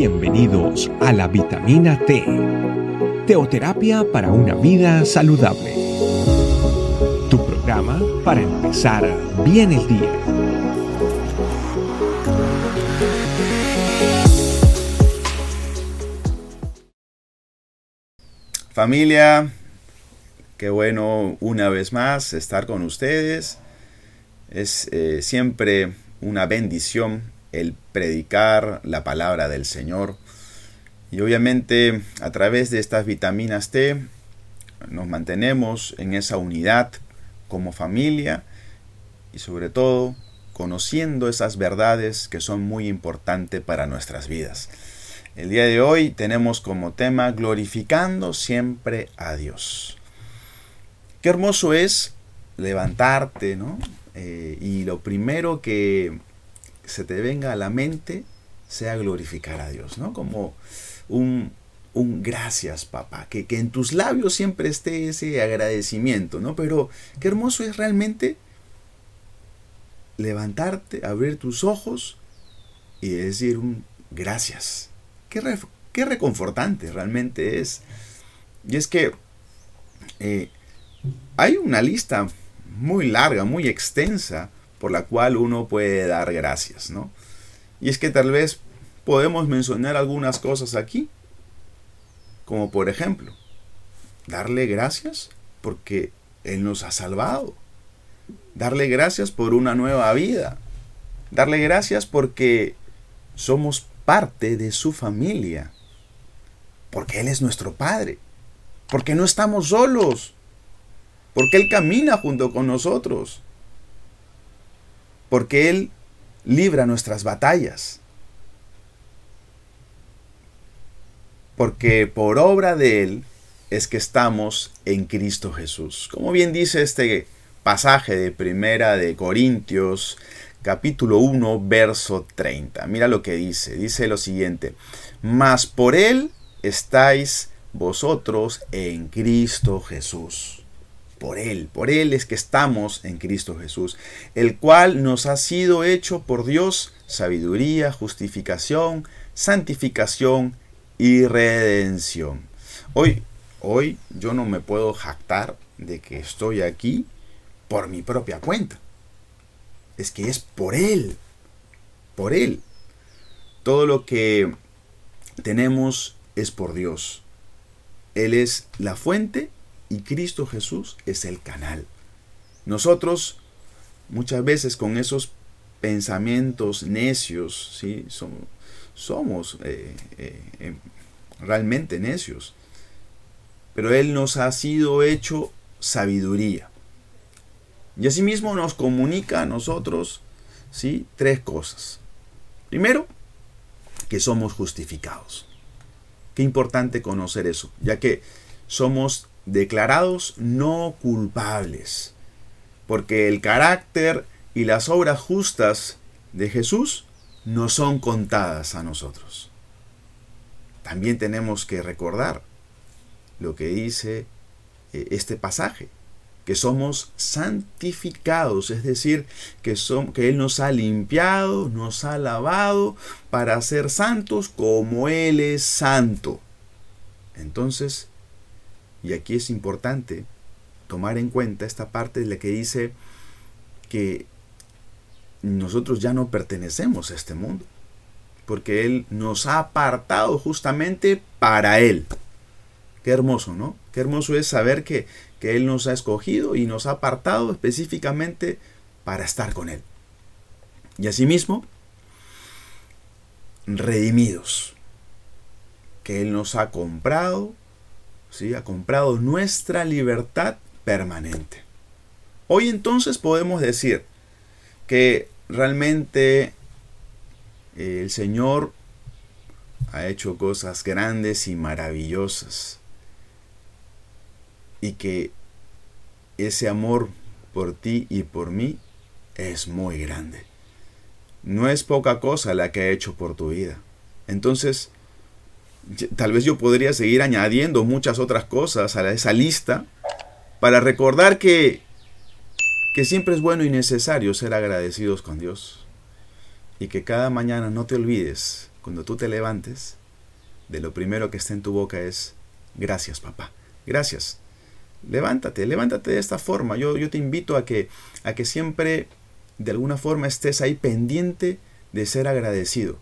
Bienvenidos a la vitamina T, teoterapia para una vida saludable. Tu programa para empezar bien el día. Familia, qué bueno una vez más estar con ustedes. Es eh, siempre una bendición el predicar la palabra del Señor. Y obviamente a través de estas vitaminas T nos mantenemos en esa unidad como familia y sobre todo conociendo esas verdades que son muy importantes para nuestras vidas. El día de hoy tenemos como tema glorificando siempre a Dios. Qué hermoso es levantarte, ¿no? Eh, y lo primero que se te venga a la mente sea glorificar a Dios, ¿no? Como un, un gracias, papá, que, que, en tus labios siempre esté ese agradecimiento, ¿no? Pero qué hermoso es realmente levantarte, abrir tus ojos y decir un gracias. Qué, qué reconfortante realmente es. Y es que eh, hay una lista muy larga, muy extensa por la cual uno puede dar gracias, ¿no? Y es que tal vez podemos mencionar algunas cosas aquí, como por ejemplo, darle gracias porque Él nos ha salvado, darle gracias por una nueva vida, darle gracias porque somos parte de su familia, porque Él es nuestro Padre, porque no estamos solos, porque Él camina junto con nosotros porque Él libra nuestras batallas. Porque por obra de Él es que estamos en Cristo Jesús. Como bien dice este pasaje de Primera de Corintios, capítulo 1, verso 30. Mira lo que dice. Dice lo siguiente. Mas por Él estáis vosotros en Cristo Jesús por Él. Por Él es que estamos en Cristo Jesús, el cual nos ha sido hecho por Dios sabiduría, justificación, santificación y redención. Hoy, hoy yo no me puedo jactar de que estoy aquí por mi propia cuenta. Es que es por Él, por Él. Todo lo que tenemos es por Dios. Él es la fuente y Cristo Jesús es el canal. Nosotros muchas veces con esos pensamientos necios, ¿sí? somos, eh, eh, em, realmente necios, pero Él nos ha sido hecho sabiduría. Y asimismo nos comunica a nosotros ¿sí? tres cosas. Primero, que somos justificados. Qué importante conocer eso, ya que somos declarados no culpables, porque el carácter y las obras justas de Jesús no son contadas a nosotros. También tenemos que recordar lo que dice eh, este pasaje, que somos santificados, es decir, que, son, que Él nos ha limpiado, nos ha lavado para ser santos como Él es santo. Entonces, y aquí es importante tomar en cuenta esta parte de la que dice que nosotros ya no pertenecemos a este mundo, porque Él nos ha apartado justamente para Él. Qué hermoso, ¿no? Qué hermoso es saber que, que Él nos ha escogido y nos ha apartado específicamente para estar con Él. Y asimismo, redimidos, que Él nos ha comprado ha comprado nuestra libertad permanente. Hoy entonces podemos decir que realmente eh, el Señor ha hecho cosas grandes y maravillosas y que ese amor por ti y por mí es muy grande. No es poca cosa la que ha hecho por tu vida. Entonces, tal vez yo podría seguir añadiendo muchas otras cosas a esa lista para recordar que, que siempre es bueno y necesario ser agradecidos con Dios y que cada mañana no te olvides cuando tú te levantes, de lo primero que esté en tu boca es, gracias papá, gracias. Levántate, levántate de esta forma. Yo, yo te invito a que, a que siempre, de alguna forma, estés ahí pendiente de ser agradecido.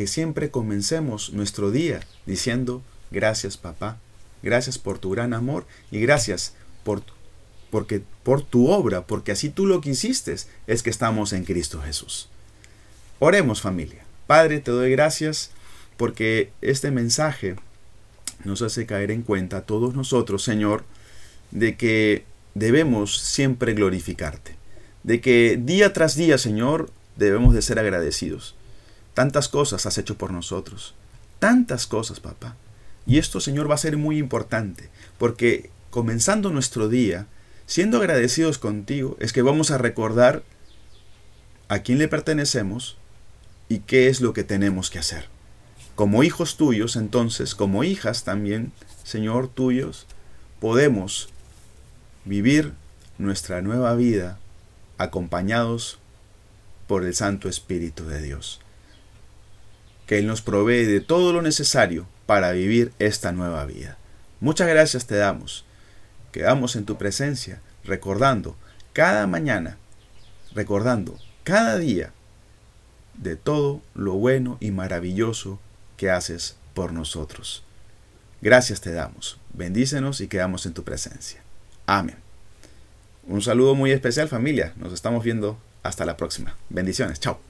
Que siempre comencemos nuestro día diciendo, gracias papá, gracias por tu gran amor y gracias por, porque, por tu obra, porque así tú lo quisiste, es que estamos en Cristo Jesús. Oremos familia. Padre, te doy gracias porque este mensaje nos hace caer en cuenta a todos nosotros, Señor, de que debemos siempre glorificarte, de que día tras día, Señor, debemos de ser agradecidos. Tantas cosas has hecho por nosotros, tantas cosas, papá. Y esto, Señor, va a ser muy importante, porque comenzando nuestro día, siendo agradecidos contigo, es que vamos a recordar a quién le pertenecemos y qué es lo que tenemos que hacer. Como hijos tuyos, entonces, como hijas también, Señor, tuyos, podemos vivir nuestra nueva vida acompañados por el Santo Espíritu de Dios. Que Él nos provee de todo lo necesario para vivir esta nueva vida. Muchas gracias te damos. Quedamos en tu presencia, recordando cada mañana, recordando cada día de todo lo bueno y maravilloso que haces por nosotros. Gracias te damos. Bendícenos y quedamos en tu presencia. Amén. Un saludo muy especial familia. Nos estamos viendo hasta la próxima. Bendiciones. Chao.